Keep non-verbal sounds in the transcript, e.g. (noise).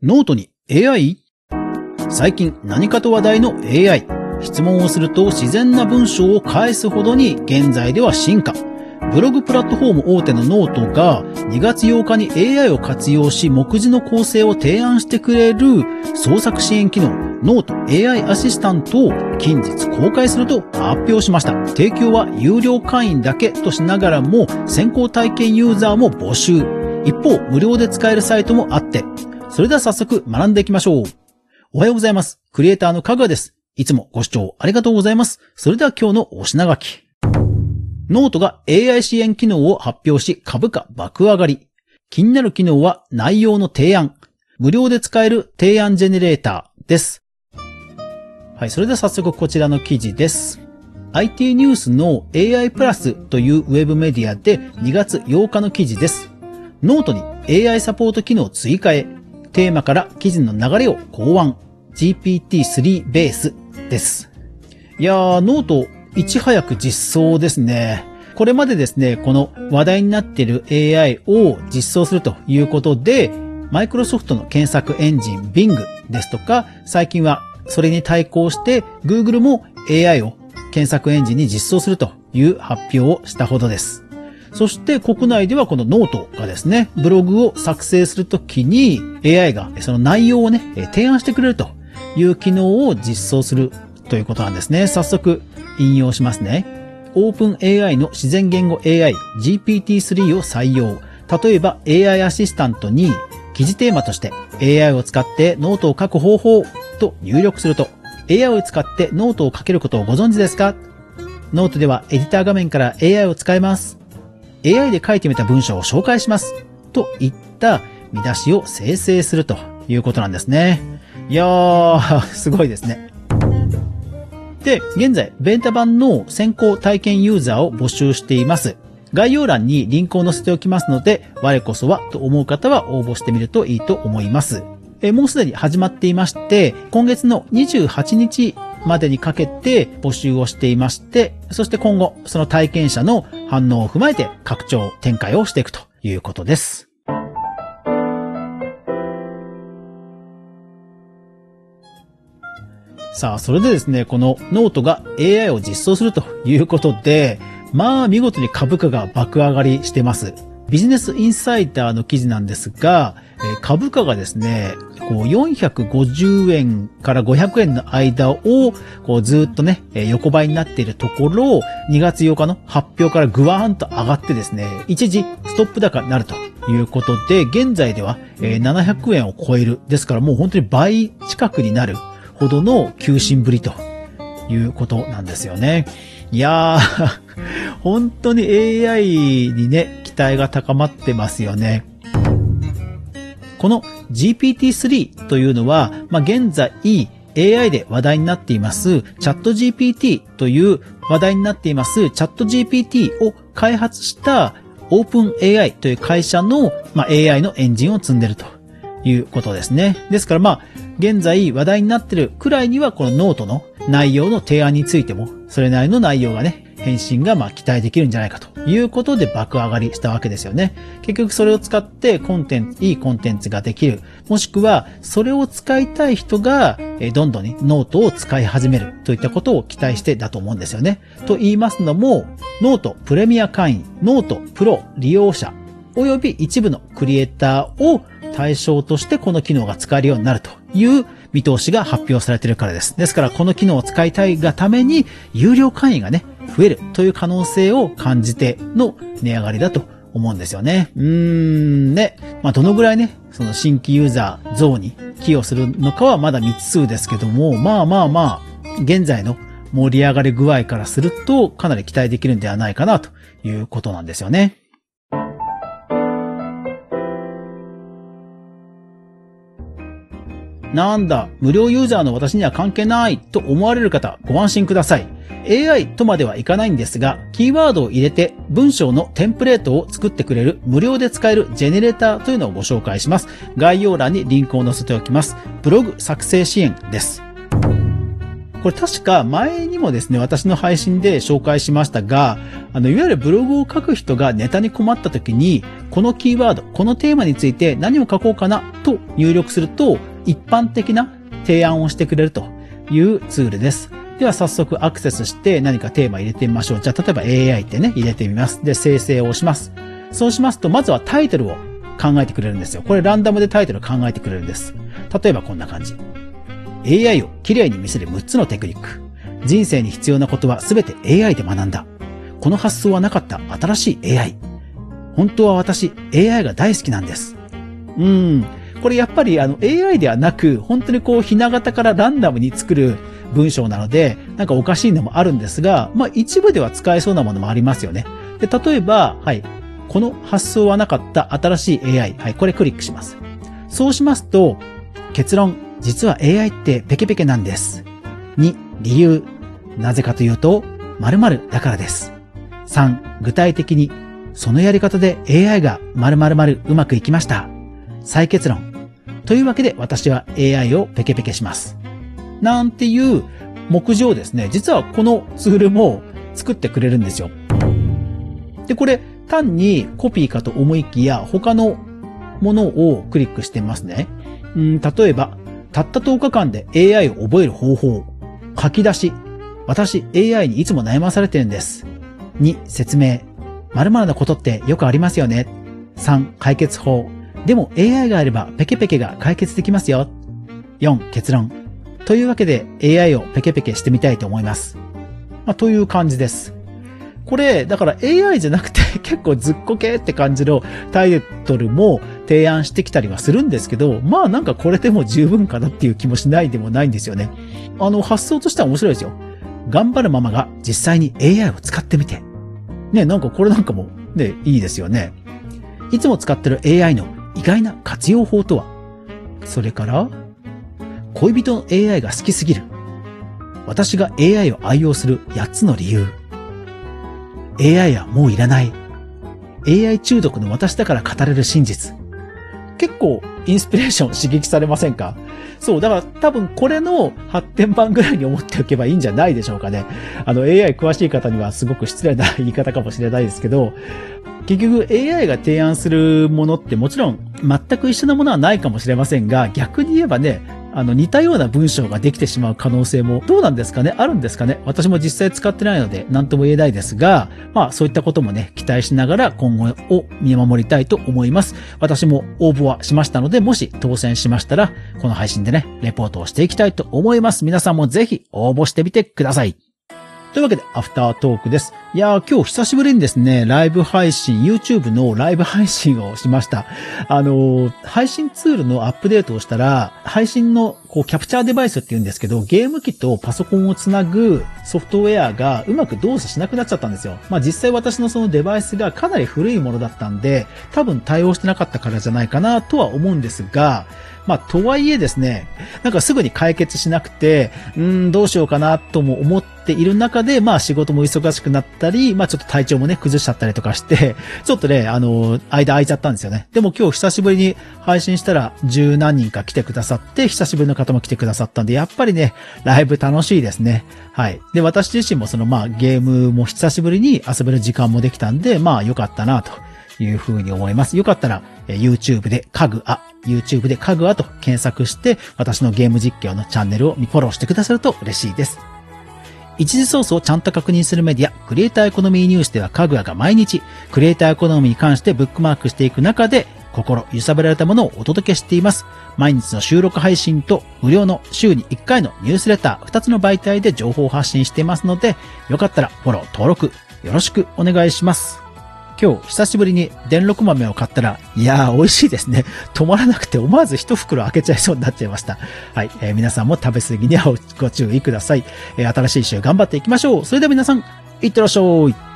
ノートに AI? 最近何かと話題の AI。質問をすると自然な文章を返すほどに現在では進化。ブログプラットフォーム大手のノートが2月8日に AI を活用し目次の構成を提案してくれる創作支援機能ノート AI アシスタントを近日公開すると発表しました。提供は有料会員だけとしながらも先行体験ユーザーも募集。一方、無料で使えるサイトもあって、それでは早速学んでいきましょう。おはようございます。クリエイターのかぐわです。いつもご視聴ありがとうございます。それでは今日のお品書き。ノートが AI 支援機能を発表し株価爆上がり。気になる機能は内容の提案。無料で使える提案ジェネレーターです。はい、それでは早速こちらの記事です。IT ニュースの AI プラスというウェブメディアで2月8日の記事です。ノートに AI サポート機能追加へ、テーマから記事の流れを考案、GPT-3 ベースです。いやー、 note、いち早く実装ですね。これまでですね、この話題になっている AI を実装するということで、マイクロソフトの検索エンジン Bing ですとか、最近はそれに対抗して Google も AI を検索エンジンに実装するという発表をしたほどです。そして国内ではこのノートがですね、ブログを作成するときに AI がその内容をね、提案してくれるという機能を実装するということなんですね。早速引用しますね。オープン AI の自然言語 AI GPT-3 を採用。例えば AI アシスタントに記事テーマとして AI を使ってノートを書く方法と入力すると AI を使ってノートを書けることをご存知ですか？ノートではエディター画面から AI を使えます。AI で書いてみた文章を紹介します。といった見出しを生成するということなんですね。いやー、(laughs) すごいですね。で、現在、ベータ版の先行体験ユーザーを募集しています。概要欄にリンクを載せておきますので、我こそはと思う方は応募してみるといいと思います。えもうすでに始まっていまして、今月の28日までにかけて募集をしていまして、そして今後、その体験者の反応を踏まえて拡張展開をしていくということです。さあ、それでですね、このノートが AI を実装するということで、まあ見事に株価が爆上がりしてます。ビジネスインサイダーの記事なんですが、株価がですね、こう450円から500円の間をこうずっとね、横ばいになっているところを、2月8日の発表からグワーンと上がってですね、一時ストップ高になるということで、現在では700円を超える。ですからもう本当に倍近くになるほどの急進ぶりということなんですよね。いやー、(laughs) 本当に AI にね、待が高まってますよね。この GPT-3 というのは、まあ、現在 AI で話題になっていますチャット GPT という話題になっていますチャット GPT を開発したオープン AI という会社の、まあ、AI のエンジンを積んでるということですね。ですからまあ、現在話題になってるくらいにはこのノートの内容の提案についても、それなりの内容がね、返信がま期待できるんじゃないかということで爆上がりしたわけですよね。結局それを使ってコンテンツ、いいコンテンツができる。もしくは、それを使いたい人が、どんどんにノートを使い始めるといったことを期待してだと思うんですよね。と言いますのも、ノートプレミア会員、 note pro 利用者、および一部のクリエイターを対象としてこの機能が使えるようになるという見通しが発表されているからです。ですからこの機能を使いたいがために有料会員がね、増えるという可能性を感じての値上がりだと思うんですよね。うーん、で。まあ、どのぐらいね、その新規ユーザー増に寄与するのかはまだ未知数ですけども、まあまあまあ、現在の盛り上がり具合からするとかなり期待できるんではないかなということなんですよね。なんだ、無料ユーザーの私には関係ないと思われる方、ご安心ください。AI とまではいかないんですが、キーワードを入れて文章のテンプレートを作ってくれる無料で使えるジェネレーターというのをご紹介します。概要欄にリンクを載せておきます。ブログ作成支援です。これ確か前にもですね、私の配信で紹介しましたが、あの、いわゆるブログを書く人がネタに困った時に、このキーワード、このテーマについて何を書こうかなと入力すると、一般的な提案をしてくれるというツールです。では早速アクセスして何かテーマ入れてみましょう。じゃあ例えば AI ってね、入れてみます。で、生成を押します。そうしますと、まずはタイトルを考えてくれるんですよ。これランダムでタイトル考えてくれるんです。例えばこんな感じ。AI を綺麗に見せる6つのテクニック。人生に必要なことは全て AI で学んだ。この発想はなかった新しい AI。本当は私、AI が大好きなんです。うーん。これやっぱりあの AI ではなく、本当にこうひな形からランダムに作る文章なので、なんかおかしいのもあるんですが、まあ一部では使えそうなものもありますよね。で、例えば、はい。この発想はなかった新しい AI。はい。これクリックします。そうしますと、結論、実は AI ってペケペケなんです。2、理由。なぜかというと、〇〇だからです。3、具体的に、そのやり方で AI が〇〇〇うまくいきました。再結論。というわけで私は AI をペケペケします。なんていう目次をですね、実はこのツールも作ってくれるんですよ。で、これ単にコピーかと思いきや他のものをクリックしてますね。うん、例えば、たった10日間で AI を覚える方法。書き出し。私、AI にいつも悩まされてるんです。2、説明。〇〇なことってよくありますよね。3、解決法。でも AI があればペケペケが解決できますよ。4、結論。というわけで AI をペケペケしてみたいと思います。まあ、という感じです。これ、だから AI じゃなくて (laughs) 結構ずっこけって感じのタイトルも提案してきたりはするんですけど、まあなんかこれでも十分かなっていう気もしないでもないんですよね。あの発想としては面白いですよ。頑張るママが実際に AI を使ってみて。ね、なんかこれなんかもね、いいですよね。いつも使ってる AI の意外な活用法とは？それから、恋人の AI が好きすぎる。私が AI を愛用する8つの理由。AI はもういらない。AI 中毒の私だから語れる真実。結構インスピレーション刺激されませんか？そう、だから多分これの発展版ぐらいに思っておけばいいんじゃないでしょうかね。あの AI 詳しい方にはすごく失礼な言い方かもしれないですけど、結局 AI が提案するものってもちろん全く一緒なものはないかもしれませんが、逆に言えばね、あの、似たような文章ができてしまう可能性も、どうなんですかね？あるんですかね？私も実際使ってないので、何とも言えないですが、まあ、そういったこともね、期待しながら今後を見守りたいと思います。私も応募はしましたので、もし当選しましたら、この配信でね、レポートをしていきたいと思います。皆さんもぜひ応募してみてください。というわけで、アフタートークです。いやー、今日久しぶりにですね、ライブ配信、YouTube のライブ配信をしました。あのー、配信ツールのアップデートをしたら、配信のこうキャプチャーデバイスって言うんですけど、ゲーム機とパソコンをつなぐソフトウェアがうまく動作しなくなっちゃったんですよ。まあ実際私のそのデバイスがかなり古いものだったんで、多分対応してなかったからじゃないかなとは思うんですが、まあ、とはいえですね、なんかすぐに解決しなくて、うん、どうしようかなとも思っている中で、まあ仕事も忙しくなってたり、まあちょっと体調もね、崩しちゃったりとかして、(laughs) ちょっとね、あの、間空いちゃったんですよね。でも今日久しぶりに配信したら十何人か来てくださって、久しぶりの方も来てくださったんで、やっぱりね、ライブ楽しいですね。はい。で、私自身もそのまあゲームも久しぶりに遊べる時間もできたんで、まあ良かったなというふうに思います。よかったら、え YouTube で家具あ、YouTube で家具アと検索して、私のゲーム実況のチャンネルをフォローしてくださると嬉しいです。一時ソースをちゃんと確認するメディア、クリエイターエコノミーニュースでは家具アが毎日、クリエイターエコノミーに関してブックマークしていく中で、心揺さぶられたものをお届けしています。毎日の収録配信と無料の週に1回のニュースレター2つの媒体で情報を発信していますので、よかったらフォロー、登録よろしくお願いします。今日久しぶりに電録豆を買ったら、いやー美味しいですね。止まらなくて思わず一袋開けちゃいそうになっちゃいました。はい、えー、皆さんも食べ過ぎにはご注意ください。えー、新しい週頑張っていきましょう。それでは皆さん、いってらっしゃい。